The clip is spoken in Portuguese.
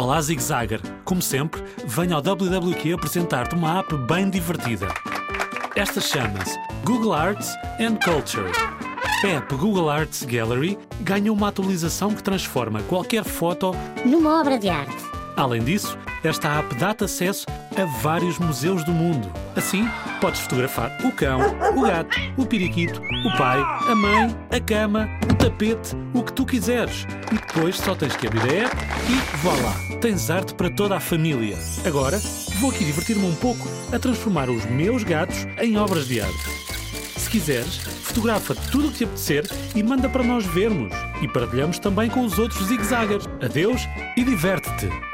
Olá, Zig Zagger. Como sempre, venho ao WWQ apresentar-te uma app bem divertida. Esta chama-se Google Arts and Culture. A app Google Arts Gallery ganha uma atualização que transforma qualquer foto numa obra de arte. Além disso, esta app dá-te acesso a vários museus do mundo. Assim, podes fotografar o cão, o gato, o periquito, o pai, a mãe, a cama, tapete, o que tu quiseres. E depois só tens que abrir a app e voilá, tens arte para toda a família. Agora, vou aqui divertir-me um pouco a transformar os meus gatos em obras de arte. Se quiseres, fotografa tudo o que te apetecer e manda para nós vermos. E partilhamos também com os outros zigzaggers. Adeus e diverte-te!